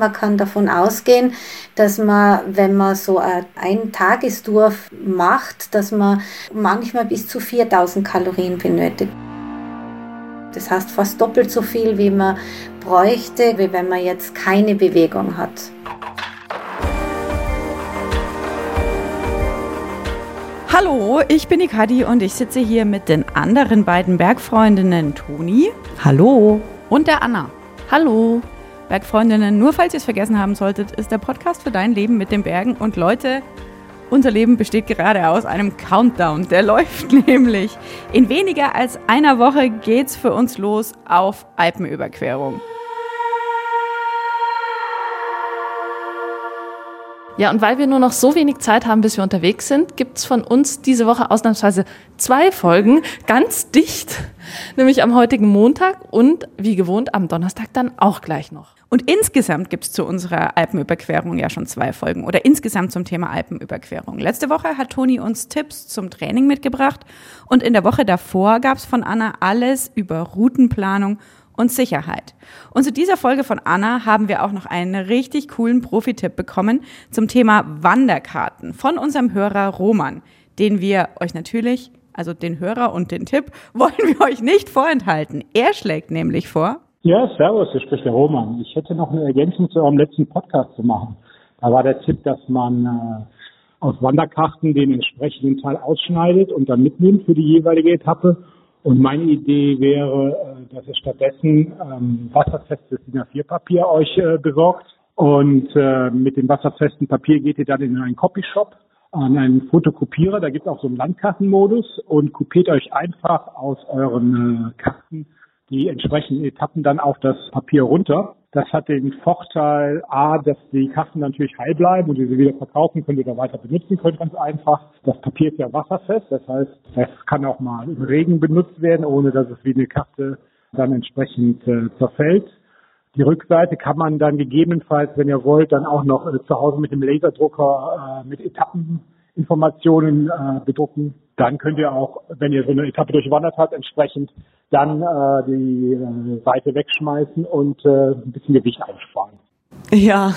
Man kann davon ausgehen, dass man, wenn man so ein Tagestour macht, dass man manchmal bis zu 4000 Kalorien benötigt. Das heißt fast doppelt so viel, wie man bräuchte, wie wenn man jetzt keine Bewegung hat. Hallo, ich bin die Kadi und ich sitze hier mit den anderen beiden Bergfreundinnen Toni. Hallo. Und der Anna. Hallo. Bergfreundinnen, nur falls ihr es vergessen haben solltet, ist der Podcast für dein Leben mit den Bergen. Und Leute, unser Leben besteht gerade aus einem Countdown. Der läuft nämlich. In weniger als einer Woche geht's für uns los auf Alpenüberquerung. Ja, und weil wir nur noch so wenig Zeit haben, bis wir unterwegs sind, gibt's von uns diese Woche ausnahmsweise zwei Folgen, ganz dicht, nämlich am heutigen Montag und wie gewohnt am Donnerstag dann auch gleich noch. Und insgesamt gibt's zu unserer Alpenüberquerung ja schon zwei Folgen oder insgesamt zum Thema Alpenüberquerung. Letzte Woche hat Toni uns Tipps zum Training mitgebracht und in der Woche davor gab's von Anna alles über Routenplanung und Sicherheit. Und zu dieser Folge von Anna haben wir auch noch einen richtig coolen Profi-Tipp bekommen zum Thema Wanderkarten von unserem Hörer Roman, den wir euch natürlich, also den Hörer und den Tipp, wollen wir euch nicht vorenthalten. Er schlägt nämlich vor, ja, servus, hier spricht der Roman. Ich hätte noch eine Ergänzung zu eurem letzten Podcast zu machen. Da war der Tipp, dass man äh, aus Wanderkarten den entsprechenden Teil ausschneidet und dann mitnimmt für die jeweilige Etappe. Und meine Idee wäre, äh, dass ihr stattdessen ähm, wasserfestes DIN A4-Papier euch äh, besorgt. Und äh, mit dem wasserfesten Papier geht ihr dann in einen Copyshop an einen Fotokopierer. Da gibt es auch so einen Landkartenmodus und kopiert euch einfach aus euren äh, Karten die entsprechenden Etappen dann auf das Papier runter. Das hat den Vorteil, A, dass die Karten natürlich heil bleiben und sie wieder verkaufen könnt oder weiter benutzen könnt, ganz einfach. Das Papier ist ja wasserfest, das heißt, es kann auch mal im Regen benutzt werden, ohne dass es wie eine Karte dann entsprechend äh, zerfällt. Die Rückseite kann man dann gegebenenfalls, wenn ihr wollt, dann auch noch äh, zu Hause mit dem Laserdrucker äh, mit Etappeninformationen äh, bedrucken. Dann könnt ihr auch, wenn ihr so eine Etappe durchwandert habt, entsprechend dann äh, die äh, Seite wegschmeißen und äh, ein bisschen Gewicht einsparen. Ja,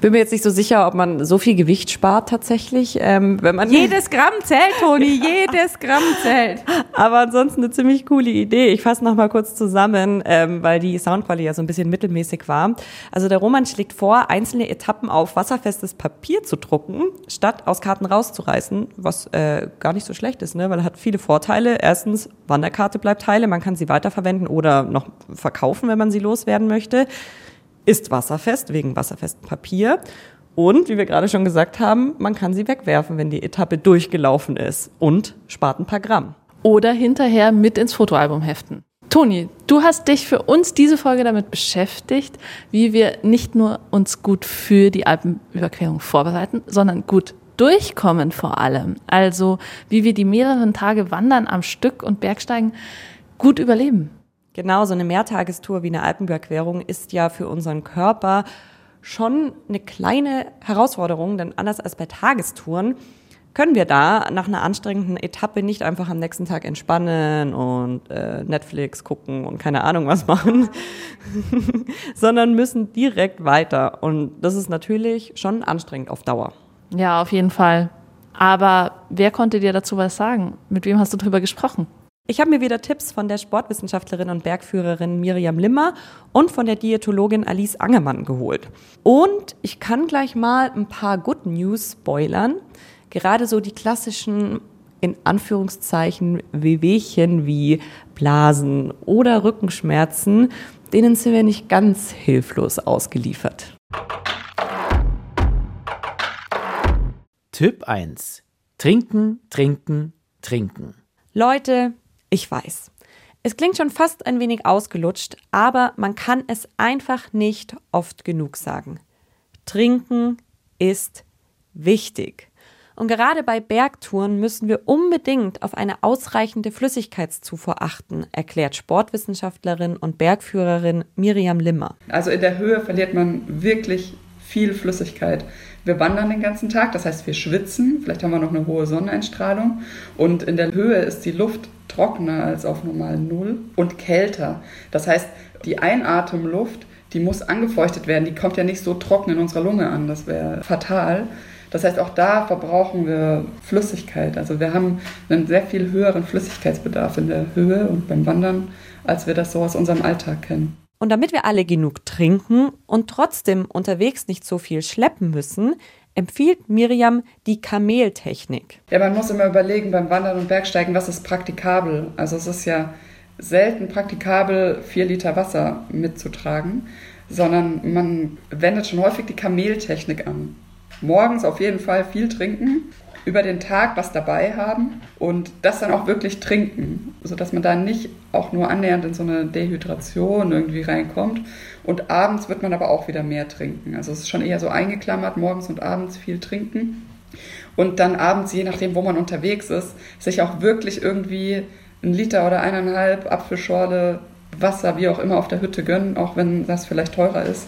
bin mir jetzt nicht so sicher, ob man so viel Gewicht spart tatsächlich, ähm, wenn man jedes Gramm zählt, Toni, jedes Gramm zählt. Aber ansonsten eine ziemlich coole Idee. Ich fasse noch mal kurz zusammen, ähm, weil die Soundqualität ja so ein bisschen mittelmäßig war. Also der Roman schlägt vor, einzelne Etappen auf wasserfestes Papier zu drucken, statt aus Karten rauszureißen, was äh, gar nicht so schlecht ist, ne? weil er hat viele Vorteile. Erstens, Wanderkarte bleibt heile, man kann sie weiterverwenden oder noch verkaufen, wenn man sie loswerden möchte ist wasserfest wegen wasserfestem Papier. Und wie wir gerade schon gesagt haben, man kann sie wegwerfen, wenn die Etappe durchgelaufen ist und spart ein paar Gramm. Oder hinterher mit ins Fotoalbum heften. Toni, du hast dich für uns diese Folge damit beschäftigt, wie wir nicht nur uns gut für die Alpenüberquerung vorbereiten, sondern gut durchkommen vor allem. Also wie wir die mehreren Tage Wandern am Stück und Bergsteigen gut überleben. Genau, so eine Mehrtagestour wie eine Alpenüberquerung ist ja für unseren Körper schon eine kleine Herausforderung, denn anders als bei Tagestouren können wir da nach einer anstrengenden Etappe nicht einfach am nächsten Tag entspannen und äh, Netflix gucken und keine Ahnung was machen, sondern müssen direkt weiter. Und das ist natürlich schon anstrengend auf Dauer. Ja, auf jeden Fall. Aber wer konnte dir dazu was sagen? Mit wem hast du darüber gesprochen? Ich habe mir wieder Tipps von der Sportwissenschaftlerin und Bergführerin Miriam Limmer und von der Diätologin Alice Angermann geholt. Und ich kann gleich mal ein paar Good News spoilern. Gerade so die klassischen in Anführungszeichen Wehwehchen wie Blasen oder Rückenschmerzen, denen sind wir nicht ganz hilflos ausgeliefert. Tipp 1. Trinken, trinken, trinken. Leute, ich weiß. Es klingt schon fast ein wenig ausgelutscht, aber man kann es einfach nicht oft genug sagen. Trinken ist wichtig. Und gerade bei Bergtouren müssen wir unbedingt auf eine ausreichende Flüssigkeitszufuhr achten, erklärt Sportwissenschaftlerin und Bergführerin Miriam Limmer. Also in der Höhe verliert man wirklich viel Flüssigkeit. Wir wandern den ganzen Tag, das heißt wir schwitzen, vielleicht haben wir noch eine hohe Sonneneinstrahlung und in der Höhe ist die Luft trockener als auf normal Null und kälter. Das heißt, die Einatemluft, die muss angefeuchtet werden. Die kommt ja nicht so trocken in unserer Lunge an. Das wäre fatal. Das heißt, auch da verbrauchen wir Flüssigkeit. Also wir haben einen sehr viel höheren Flüssigkeitsbedarf in der Höhe und beim Wandern, als wir das so aus unserem Alltag kennen. Und damit wir alle genug trinken und trotzdem unterwegs nicht so viel schleppen müssen, empfiehlt Miriam die Kameltechnik. Ja, man muss immer überlegen beim Wandern und Bergsteigen, was ist praktikabel. Also es ist ja selten praktikabel, vier Liter Wasser mitzutragen, sondern man wendet schon häufig die Kameltechnik an morgens auf jeden Fall viel trinken, über den Tag was dabei haben und das dann auch wirklich trinken, sodass man da nicht auch nur annähernd in so eine Dehydration irgendwie reinkommt. Und abends wird man aber auch wieder mehr trinken. Also es ist schon eher so eingeklammert, morgens und abends viel trinken. Und dann abends, je nachdem, wo man unterwegs ist, sich auch wirklich irgendwie ein Liter oder eineinhalb Apfelschorle, Wasser, wie auch immer, auf der Hütte gönnen, auch wenn das vielleicht teurer ist,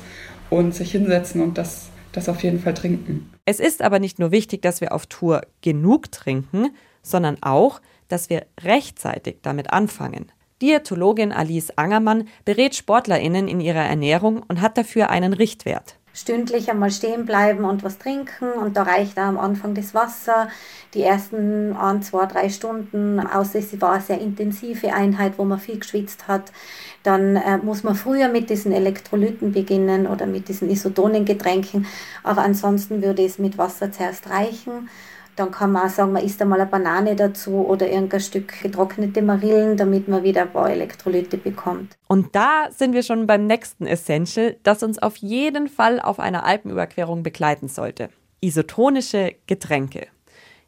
und sich hinsetzen und das das auf jeden Fall trinken. Es ist aber nicht nur wichtig, dass wir auf Tour genug trinken, sondern auch, dass wir rechtzeitig damit anfangen. Diätologin Alice Angermann berät SportlerInnen in ihrer Ernährung und hat dafür einen Richtwert stündlich einmal stehen bleiben und was trinken und da reicht auch am Anfang das Wasser. Die ersten ein, zwei, drei Stunden, außer es war eine sehr intensive Einheit, wo man viel geschwitzt hat, dann äh, muss man früher mit diesen Elektrolyten beginnen oder mit diesen Isotonengetränken. Aber ansonsten würde es mit Wasser zuerst reichen. Dann kann man auch sagen, man isst einmal eine Banane dazu oder irgendein Stück getrocknete Marillen, damit man wieder ein paar Elektrolyte bekommt. Und da sind wir schon beim nächsten Essential, das uns auf jeden Fall auf einer Alpenüberquerung begleiten sollte. Isotonische Getränke.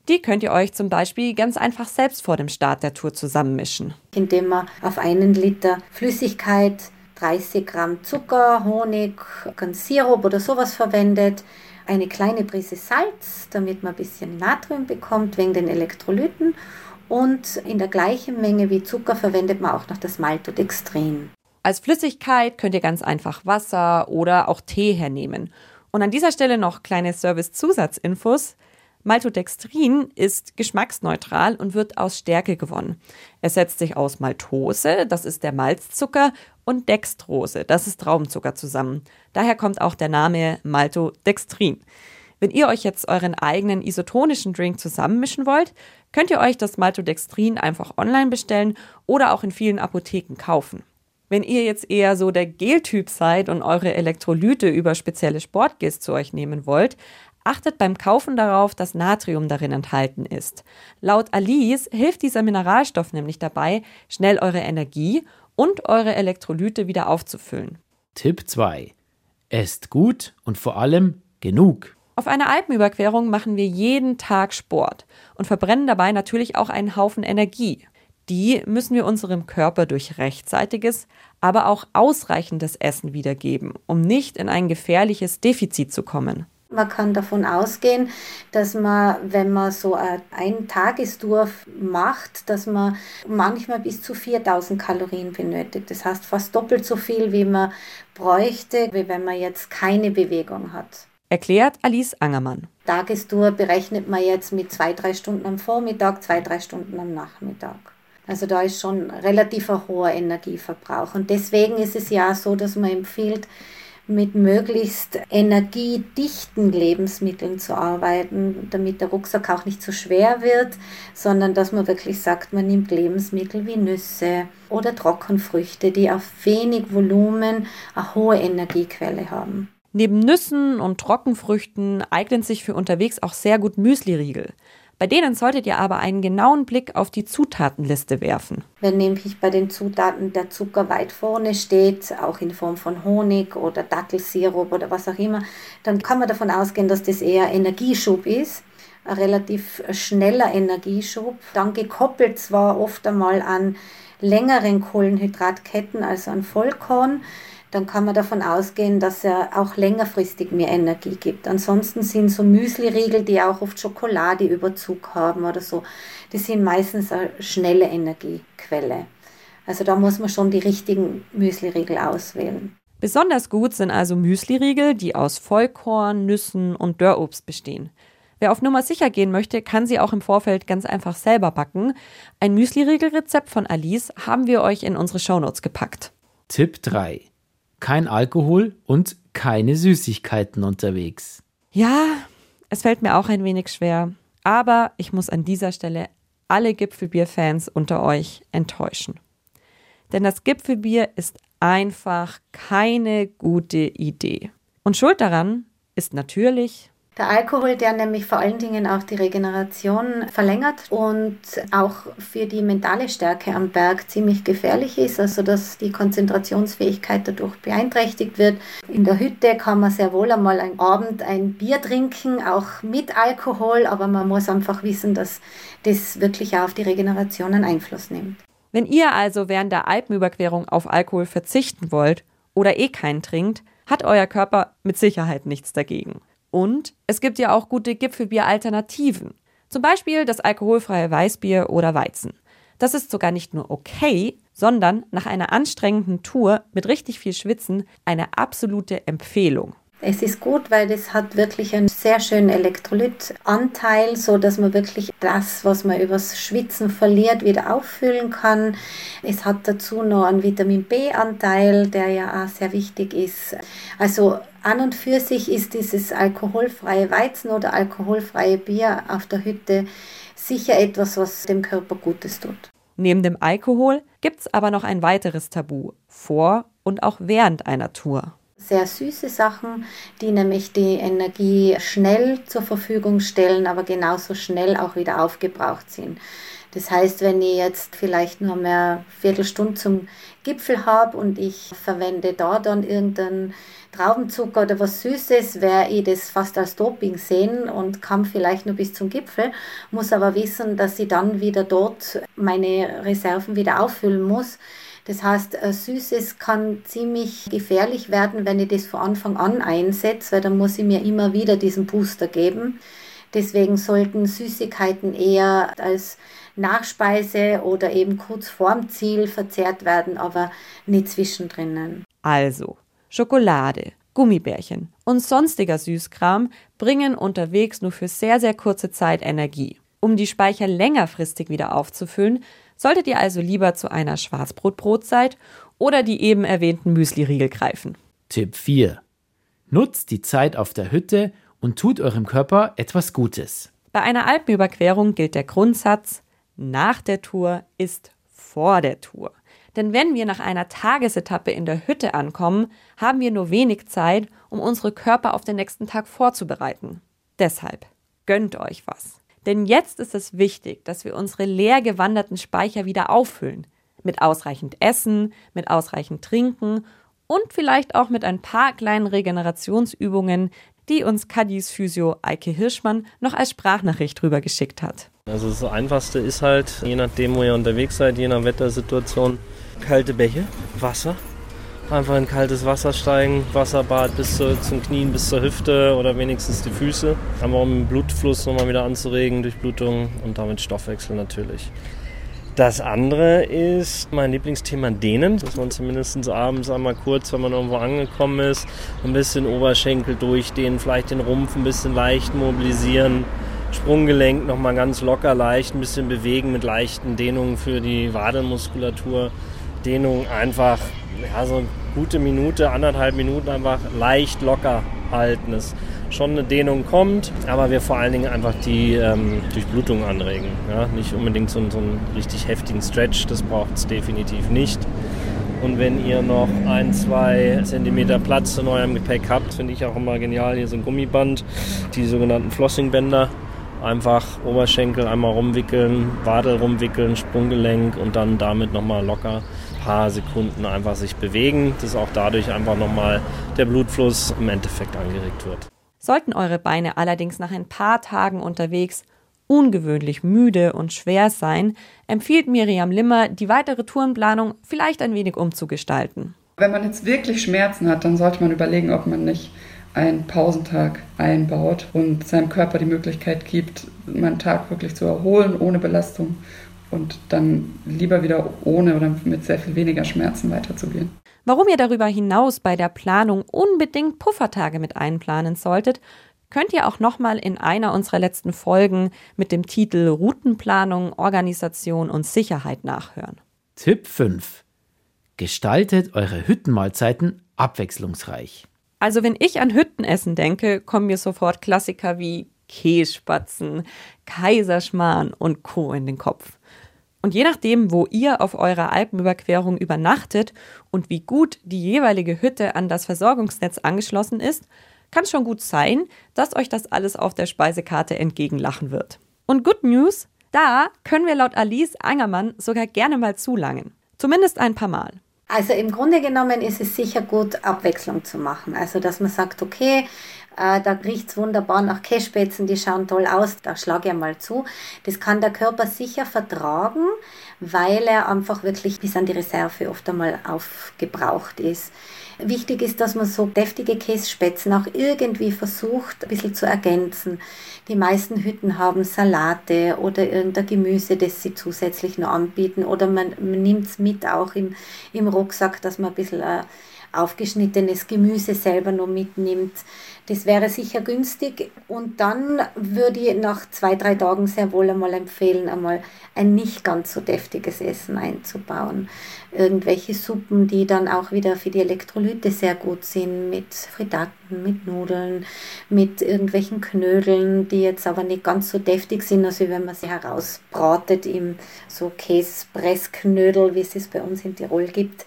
Die könnt ihr euch zum Beispiel ganz einfach selbst vor dem Start der Tour zusammenmischen. Indem man auf einen Liter Flüssigkeit 30 Gramm Zucker, Honig, ganz Sirup oder sowas verwendet, eine kleine Prise Salz, damit man ein bisschen Natrium bekommt wegen den Elektrolyten und in der gleichen Menge wie Zucker verwendet man auch noch das Maltodextrin. Als Flüssigkeit könnt ihr ganz einfach Wasser oder auch Tee hernehmen. Und an dieser Stelle noch kleine Service-Zusatzinfos. Maltodextrin ist geschmacksneutral und wird aus Stärke gewonnen. Es setzt sich aus Maltose, das ist der Malzzucker, und Dextrose, das ist Traubenzucker zusammen. Daher kommt auch der Name Maltodextrin. Wenn ihr euch jetzt euren eigenen isotonischen Drink zusammenmischen wollt, könnt ihr euch das Maltodextrin einfach online bestellen oder auch in vielen Apotheken kaufen. Wenn ihr jetzt eher so der Geltyp seid und eure Elektrolyte über spezielle Sportgels zu euch nehmen wollt, Achtet beim Kaufen darauf, dass Natrium darin enthalten ist. Laut Alice hilft dieser Mineralstoff nämlich dabei, schnell eure Energie und eure Elektrolyte wieder aufzufüllen. Tipp 2. Esst gut und vor allem genug. Auf einer Alpenüberquerung machen wir jeden Tag Sport und verbrennen dabei natürlich auch einen Haufen Energie. Die müssen wir unserem Körper durch rechtzeitiges, aber auch ausreichendes Essen wiedergeben, um nicht in ein gefährliches Defizit zu kommen. Man kann davon ausgehen, dass man, wenn man so ein Tagestour macht, dass man manchmal bis zu 4000 Kalorien benötigt. Das heißt fast doppelt so viel, wie man bräuchte, wie wenn man jetzt keine Bewegung hat. Erklärt Alice Angermann. Tagestour berechnet man jetzt mit zwei, drei Stunden am Vormittag, zwei, drei Stunden am Nachmittag. Also da ist schon relativ ein hoher Energieverbrauch. Und deswegen ist es ja so, dass man empfiehlt, mit möglichst energiedichten Lebensmitteln zu arbeiten, damit der Rucksack auch nicht zu schwer wird, sondern dass man wirklich sagt, man nimmt Lebensmittel wie Nüsse oder Trockenfrüchte, die auf wenig Volumen eine hohe Energiequelle haben. Neben Nüssen und Trockenfrüchten eignen sich für unterwegs auch sehr gut Müsliriegel. Bei denen solltet ihr aber einen genauen Blick auf die Zutatenliste werfen. Wenn nämlich bei den Zutaten der Zucker weit vorne steht, auch in Form von Honig oder Dattelsirup oder was auch immer, dann kann man davon ausgehen, dass das eher Energieschub ist ein relativ schneller Energieschub, dann gekoppelt zwar oft einmal an längeren Kohlenhydratketten, also an Vollkorn, dann kann man davon ausgehen, dass er auch längerfristig mehr Energie gibt. Ansonsten sind so Müsli-Riegel, die auch oft Schokoladeüberzug haben oder so, die sind meistens eine schnelle Energiequelle. Also da muss man schon die richtigen Müsli-Riegel auswählen. Besonders gut sind also Müsli-Riegel, die aus Vollkorn, Nüssen und Dörrobst bestehen. Wer auf Nummer sicher gehen möchte, kann sie auch im Vorfeld ganz einfach selber backen. Ein Müsli-Riegel-Rezept von Alice haben wir euch in unsere Shownotes gepackt. Tipp 3. kein Alkohol und keine Süßigkeiten unterwegs. Ja, es fällt mir auch ein wenig schwer, aber ich muss an dieser Stelle alle Gipfelbier-Fans unter euch enttäuschen. Denn das Gipfelbier ist einfach keine gute Idee. Und schuld daran ist natürlich der Alkohol, der nämlich vor allen Dingen auch die Regeneration verlängert und auch für die mentale Stärke am Berg ziemlich gefährlich ist, also dass die Konzentrationsfähigkeit dadurch beeinträchtigt wird. In der Hütte kann man sehr wohl einmal am Abend ein Bier trinken, auch mit Alkohol, aber man muss einfach wissen, dass das wirklich auch auf die Regeneration einen Einfluss nimmt. Wenn ihr also während der Alpenüberquerung auf Alkohol verzichten wollt oder eh keinen trinkt, hat euer Körper mit Sicherheit nichts dagegen. Und es gibt ja auch gute Gipfelbier-Alternativen. Zum Beispiel das alkoholfreie Weißbier oder Weizen. Das ist sogar nicht nur okay, sondern nach einer anstrengenden Tour mit richtig viel Schwitzen eine absolute Empfehlung. Es ist gut, weil das hat wirklich einen sehr schönen Elektrolytanteil, so dass man wirklich das, was man übers Schwitzen verliert, wieder auffüllen kann. Es hat dazu noch einen Vitamin B-Anteil, der ja auch sehr wichtig ist. Also an und für sich ist dieses alkoholfreie Weizen oder alkoholfreie Bier auf der Hütte sicher etwas, was dem Körper Gutes tut. Neben dem Alkohol gibt es aber noch ein weiteres Tabu vor und auch während einer Tour sehr süße Sachen, die nämlich die Energie schnell zur Verfügung stellen, aber genauso schnell auch wieder aufgebraucht sind. Das heißt, wenn ich jetzt vielleicht nur mehr Viertelstunde zum Gipfel habe und ich verwende da dann irgendeinen Traubenzucker oder was Süßes, werde ich das fast als Doping sehen und kann vielleicht nur bis zum Gipfel, muss aber wissen, dass ich dann wieder dort meine Reserven wieder auffüllen muss das heißt, Süßes kann ziemlich gefährlich werden, wenn ich das von Anfang an einsetze, weil dann muss ich mir immer wieder diesen Booster geben. Deswegen sollten Süßigkeiten eher als Nachspeise oder eben kurz vorm Ziel verzehrt werden, aber nicht zwischendrin. Also, Schokolade, Gummibärchen und sonstiger Süßkram bringen unterwegs nur für sehr, sehr kurze Zeit Energie. Um die Speicher längerfristig wieder aufzufüllen, solltet ihr also lieber zu einer Schwarzbrotbrotzeit oder die eben erwähnten Müsli-Riegel greifen. Tipp 4. Nutzt die Zeit auf der Hütte und tut eurem Körper etwas Gutes. Bei einer Alpenüberquerung gilt der Grundsatz, nach der Tour ist vor der Tour. Denn wenn wir nach einer Tagesetappe in der Hütte ankommen, haben wir nur wenig Zeit, um unsere Körper auf den nächsten Tag vorzubereiten. Deshalb gönnt euch was. Denn jetzt ist es wichtig, dass wir unsere leer gewanderten Speicher wieder auffüllen. Mit ausreichend Essen, mit ausreichend Trinken und vielleicht auch mit ein paar kleinen Regenerationsübungen, die uns Kadis Physio Eike Hirschmann noch als Sprachnachricht rübergeschickt hat. Also das Einfachste ist halt, je nachdem, wo ihr unterwegs seid, je nach Wettersituation, kalte Bäche, Wasser, einfach in kaltes Wasser steigen, Wasserbad bis zu, zum Knien, bis zur Hüfte oder wenigstens die Füße. Einfach um den Blutfluss nochmal wieder anzuregen, Durchblutung und damit Stoffwechsel natürlich. Das andere ist mein Lieblingsthema Dehnen, dass man zumindest abends einmal kurz, wenn man irgendwo angekommen ist, ein bisschen Oberschenkel durchdehnen, vielleicht den Rumpf ein bisschen leicht mobilisieren, Sprunggelenk nochmal ganz locker leicht ein bisschen bewegen mit leichten Dehnungen für die Wadenmuskulatur. Dehnung einfach ja, so eine gute Minute, anderthalb Minuten einfach leicht locker halten. Es schon eine Dehnung kommt, aber wir vor allen Dingen einfach die ähm, Durchblutung anregen. Ja? Nicht unbedingt so, so einen richtig heftigen Stretch, das braucht es definitiv nicht. Und wenn ihr noch ein, zwei Zentimeter Platz in eurem Gepäck habt, finde ich auch immer genial, hier so ein Gummiband, die sogenannten Flossingbänder. Einfach Oberschenkel einmal rumwickeln, Wadel rumwickeln, Sprunggelenk und dann damit nochmal locker paar Sekunden einfach sich bewegen, dass auch dadurch einfach nochmal der Blutfluss im Endeffekt angeregt wird. Sollten eure Beine allerdings nach ein paar Tagen unterwegs ungewöhnlich müde und schwer sein, empfiehlt Miriam Limmer, die weitere Tourenplanung vielleicht ein wenig umzugestalten. Wenn man jetzt wirklich Schmerzen hat, dann sollte man überlegen, ob man nicht einen Pausentag einbaut und seinem Körper die Möglichkeit gibt, meinen Tag wirklich zu erholen ohne Belastung und dann lieber wieder ohne oder mit sehr viel weniger Schmerzen weiterzugehen. Warum ihr darüber hinaus bei der Planung unbedingt Puffertage mit einplanen solltet, könnt ihr auch nochmal in einer unserer letzten Folgen mit dem Titel Routenplanung, Organisation und Sicherheit nachhören. Tipp 5. Gestaltet eure Hüttenmahlzeiten abwechslungsreich. Also wenn ich an Hüttenessen denke, kommen mir sofort Klassiker wie Kässpatzen, Kaiserschmarrn und Co. in den Kopf. Und je nachdem, wo ihr auf eurer Alpenüberquerung übernachtet und wie gut die jeweilige Hütte an das Versorgungsnetz angeschlossen ist, kann schon gut sein, dass euch das alles auf der Speisekarte entgegenlachen wird. Und Good News, da können wir laut Alice Angermann sogar gerne mal zulangen. Zumindest ein paar Mal. Also im Grunde genommen ist es sicher gut, Abwechslung zu machen. Also dass man sagt, okay, äh, da riecht's wunderbar nach Kässpätzen, die schauen toll aus, da schlage ich mal zu. Das kann der Körper sicher vertragen, weil er einfach wirklich bis an die Reserve oft einmal aufgebraucht ist. Wichtig ist, dass man so deftige Kässpätzen auch irgendwie versucht, ein bisschen zu ergänzen. Die meisten Hütten haben Salate oder irgendein Gemüse, das sie zusätzlich noch anbieten. Oder man, man nimmt es mit auch im, im Rucksack, dass man ein bisschen äh, aufgeschnittenes Gemüse selber noch mitnimmt. Das wäre sicher günstig. Und dann würde ich nach zwei, drei Tagen sehr wohl einmal empfehlen, einmal ein nicht ganz so deftiges Essen einzubauen. Irgendwelche Suppen, die dann auch wieder für die Elektrolyte sehr gut sind, mit Frittaten, mit Nudeln, mit irgendwelchen Knödeln, die jetzt aber nicht ganz so deftig sind, als wenn man sie herausbratet im so Käsepressknödel, wie es es bei uns in Tirol gibt,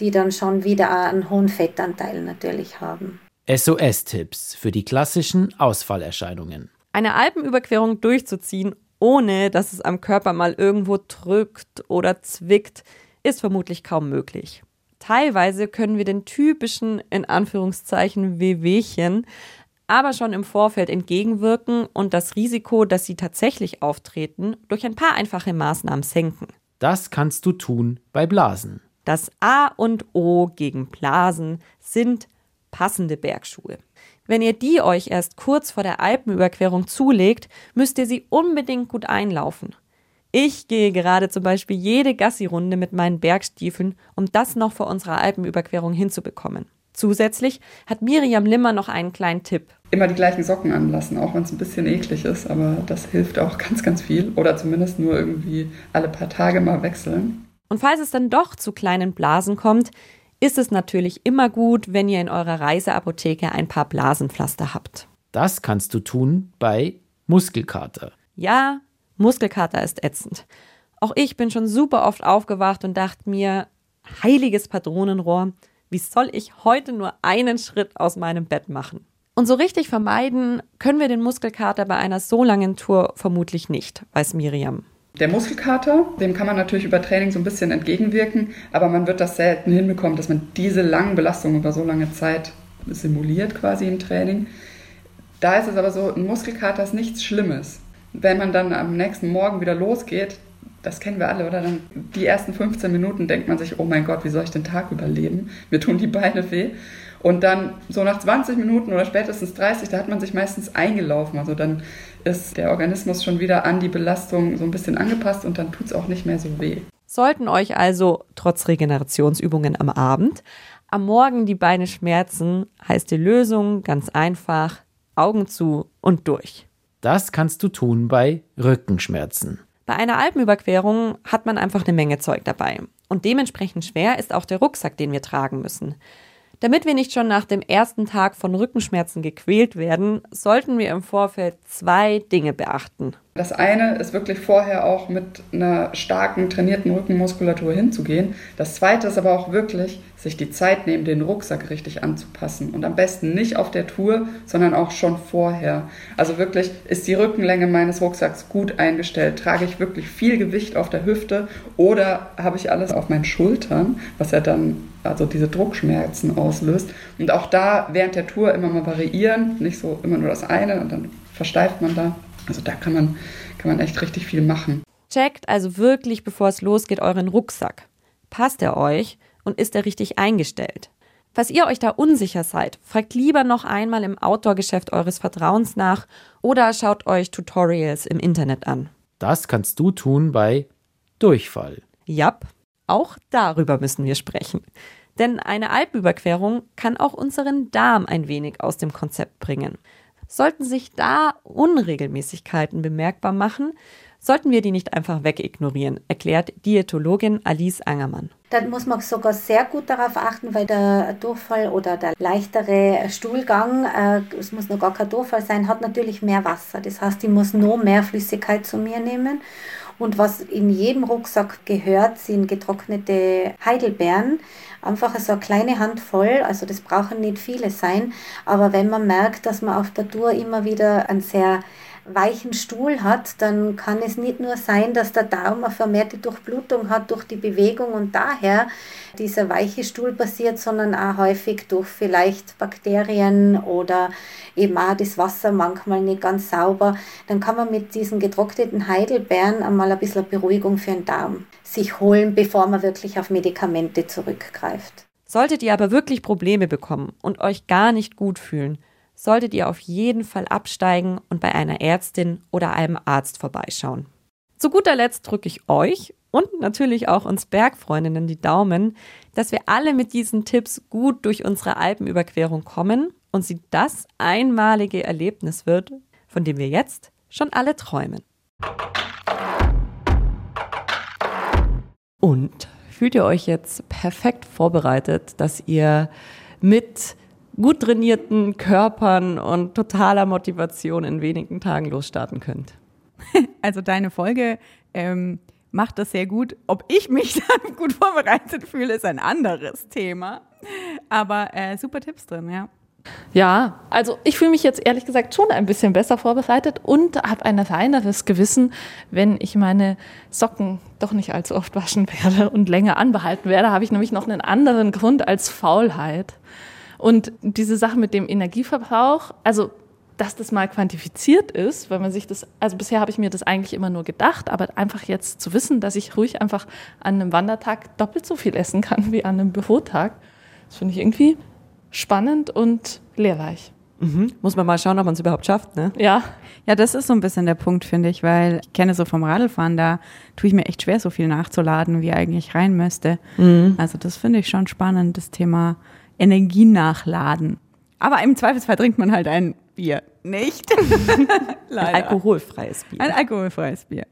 die dann schon wieder einen hohen Fettanteil natürlich haben. SOS-Tipps für die klassischen Ausfallerscheinungen. Eine Alpenüberquerung durchzuziehen, ohne dass es am Körper mal irgendwo drückt oder zwickt, ist vermutlich kaum möglich. Teilweise können wir den typischen, in Anführungszeichen, Wehwehchen aber schon im Vorfeld entgegenwirken und das Risiko, dass sie tatsächlich auftreten, durch ein paar einfache Maßnahmen senken. Das kannst du tun bei Blasen. Das A und O gegen Blasen sind passende Bergschuhe. Wenn ihr die euch erst kurz vor der Alpenüberquerung zulegt, müsst ihr sie unbedingt gut einlaufen. Ich gehe gerade zum Beispiel jede Gassi-Runde mit meinen Bergstiefeln, um das noch vor unserer Alpenüberquerung hinzubekommen. Zusätzlich hat Miriam Limmer noch einen kleinen Tipp. Immer die gleichen Socken anlassen, auch wenn es ein bisschen eklig ist, aber das hilft auch ganz, ganz viel. Oder zumindest nur irgendwie alle paar Tage mal wechseln. Und falls es dann doch zu kleinen Blasen kommt, ist es natürlich immer gut, wenn ihr in eurer Reiseapotheke ein paar Blasenpflaster habt. Das kannst du tun bei Muskelkater. Ja, Muskelkater ist ätzend. Auch ich bin schon super oft aufgewacht und dachte mir, heiliges Patronenrohr, wie soll ich heute nur einen Schritt aus meinem Bett machen? Und so richtig vermeiden können wir den Muskelkater bei einer so langen Tour vermutlich nicht, weiß Miriam. Der Muskelkater, dem kann man natürlich über Training so ein bisschen entgegenwirken, aber man wird das selten hinbekommen, dass man diese langen Belastungen über so lange Zeit simuliert quasi im Training. Da ist es aber so, ein Muskelkater ist nichts Schlimmes. Wenn man dann am nächsten Morgen wieder losgeht, das kennen wir alle, oder? Dann die ersten 15 Minuten denkt man sich, oh mein Gott, wie soll ich den Tag überleben? Mir tun die Beine weh. Und dann so nach 20 Minuten oder spätestens 30, da hat man sich meistens eingelaufen. Also dann ist der Organismus schon wieder an die Belastung so ein bisschen angepasst und dann tut es auch nicht mehr so weh. Sollten euch also trotz Regenerationsübungen am Abend am Morgen die Beine schmerzen, heißt die Lösung ganz einfach Augen zu und durch. Das kannst du tun bei Rückenschmerzen. Bei einer Alpenüberquerung hat man einfach eine Menge Zeug dabei. Und dementsprechend schwer ist auch der Rucksack, den wir tragen müssen. Damit wir nicht schon nach dem ersten Tag von Rückenschmerzen gequält werden, sollten wir im Vorfeld zwei Dinge beachten. Das eine ist wirklich vorher auch mit einer starken trainierten Rückenmuskulatur hinzugehen. Das zweite ist aber auch wirklich, sich die Zeit nehmen, den Rucksack richtig anzupassen. Und am besten nicht auf der Tour, sondern auch schon vorher. Also wirklich, ist die Rückenlänge meines Rucksacks gut eingestellt? Trage ich wirklich viel Gewicht auf der Hüfte oder habe ich alles auf meinen Schultern, was ja dann also diese Druckschmerzen auslöst. Und auch da während der Tour immer mal variieren, nicht so immer nur das eine und dann versteift man da. Also da kann man, kann man echt richtig viel machen. Checkt also wirklich, bevor es losgeht, euren Rucksack. Passt er euch und ist er richtig eingestellt? Falls ihr euch da unsicher seid, fragt lieber noch einmal im Outdoor-Geschäft eures Vertrauens nach oder schaut euch Tutorials im Internet an. Das kannst du tun bei Durchfall. Jap, auch darüber müssen wir sprechen. Denn eine Alpüberquerung kann auch unseren Darm ein wenig aus dem Konzept bringen. Sollten sich da Unregelmäßigkeiten bemerkbar machen, sollten wir die nicht einfach wegignorieren, erklärt Diätologin Alice Angermann. Dann muss man sogar sehr gut darauf achten, weil der Durchfall oder der leichtere Stuhlgang, äh, es muss noch gar kein Durchfall sein, hat natürlich mehr Wasser. Das heißt, ich muss noch mehr Flüssigkeit zu mir nehmen. Und was in jedem Rucksack gehört, sind getrocknete Heidelbeeren. Einfach so eine kleine Handvoll, also das brauchen nicht viele sein. Aber wenn man merkt, dass man auf der Tour immer wieder ein sehr weichen Stuhl hat, dann kann es nicht nur sein, dass der Darm eine vermehrte Durchblutung hat durch die Bewegung und daher dieser weiche Stuhl passiert, sondern auch häufig durch vielleicht Bakterien oder eben auch das Wasser manchmal nicht ganz sauber. Dann kann man mit diesen getrockneten Heidelbeeren einmal ein bisschen Beruhigung für den Darm sich holen, bevor man wirklich auf Medikamente zurückgreift. Solltet ihr aber wirklich Probleme bekommen und euch gar nicht gut fühlen, solltet ihr auf jeden Fall absteigen und bei einer Ärztin oder einem Arzt vorbeischauen. Zu guter Letzt drücke ich euch und natürlich auch uns Bergfreundinnen die Daumen, dass wir alle mit diesen Tipps gut durch unsere Alpenüberquerung kommen und sie das einmalige Erlebnis wird, von dem wir jetzt schon alle träumen. Und fühlt ihr euch jetzt perfekt vorbereitet, dass ihr mit gut trainierten Körpern und totaler Motivation in wenigen Tagen losstarten könnt. Also deine Folge ähm, macht das sehr gut. Ob ich mich dann gut vorbereitet fühle, ist ein anderes Thema. Aber äh, super Tipps drin, ja. Ja, also ich fühle mich jetzt ehrlich gesagt schon ein bisschen besser vorbereitet und habe ein feineres Gewissen, wenn ich meine Socken doch nicht allzu oft waschen werde und länger anbehalten werde, habe ich nämlich noch einen anderen Grund als Faulheit. Und diese Sache mit dem Energieverbrauch, also dass das mal quantifiziert ist, weil man sich das, also bisher habe ich mir das eigentlich immer nur gedacht, aber einfach jetzt zu wissen, dass ich ruhig einfach an einem Wandertag doppelt so viel essen kann wie an einem Bürotag, das finde ich irgendwie spannend und lehrreich. Mhm. Muss man mal schauen, ob man es überhaupt schafft, ne? Ja. Ja, das ist so ein bisschen der Punkt, finde ich, weil ich kenne so vom Radlfahren, da tue ich mir echt schwer, so viel nachzuladen, wie eigentlich rein müsste. Mhm. Also das finde ich schon spannend, das Thema Energie nachladen. Aber im Zweifelsfall trinkt man halt ein Bier. Nicht? ein alkoholfreies Bier. Ein alkoholfreies Bier.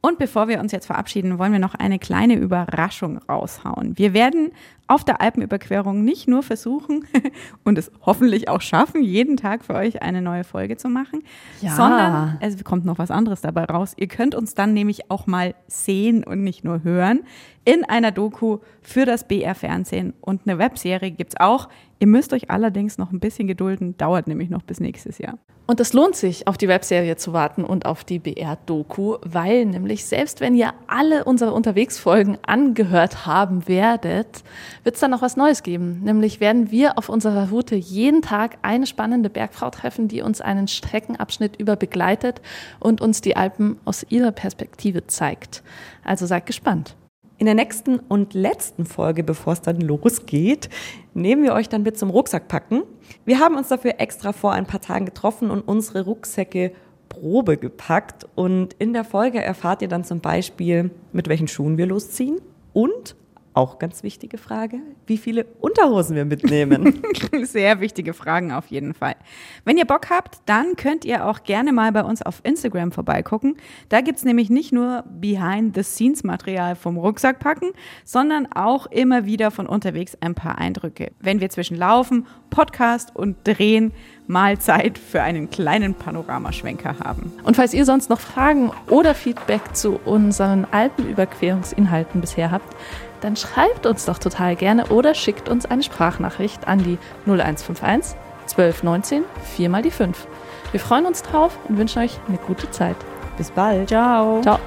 Und bevor wir uns jetzt verabschieden, wollen wir noch eine kleine Überraschung raushauen. Wir werden auf der Alpenüberquerung nicht nur versuchen und es hoffentlich auch schaffen, jeden Tag für euch eine neue Folge zu machen, ja. sondern es kommt noch was anderes dabei raus. Ihr könnt uns dann nämlich auch mal sehen und nicht nur hören in einer Doku für das BR Fernsehen und eine Webserie gibt's auch. Ihr müsst euch allerdings noch ein bisschen gedulden, dauert nämlich noch bis nächstes Jahr. Und es lohnt sich, auf die Webserie zu warten und auf die BR-Doku, weil nämlich selbst wenn ihr alle unsere Unterwegsfolgen angehört haben werdet, wird es dann noch was Neues geben. Nämlich werden wir auf unserer Route jeden Tag eine spannende Bergfrau treffen, die uns einen Streckenabschnitt über begleitet und uns die Alpen aus ihrer Perspektive zeigt. Also seid gespannt. In der nächsten und letzten Folge, bevor es dann losgeht, nehmen wir euch dann mit zum Rucksackpacken. Wir haben uns dafür extra vor ein paar Tagen getroffen und unsere Rucksäcke Probe gepackt. Und in der Folge erfahrt ihr dann zum Beispiel, mit welchen Schuhen wir losziehen und auch ganz wichtige Frage, wie viele Unterhosen wir mitnehmen. Sehr wichtige Fragen auf jeden Fall. Wenn ihr Bock habt, dann könnt ihr auch gerne mal bei uns auf Instagram vorbeigucken. Da gibt's nämlich nicht nur Behind-the-Scenes-Material vom Rucksack packen, sondern auch immer wieder von unterwegs ein paar Eindrücke. Wenn wir zwischen Laufen, Podcast und Drehen mal Zeit für einen kleinen Panoramaschwenker haben. Und falls ihr sonst noch Fragen oder Feedback zu unseren Alpenüberquerungsinhalten bisher habt, dann schreibt uns doch total gerne oder schickt uns eine Sprachnachricht an die 0151 1219 4 mal die 5. Wir freuen uns drauf und wünschen euch eine gute Zeit. Bis bald. Ciao. Ciao.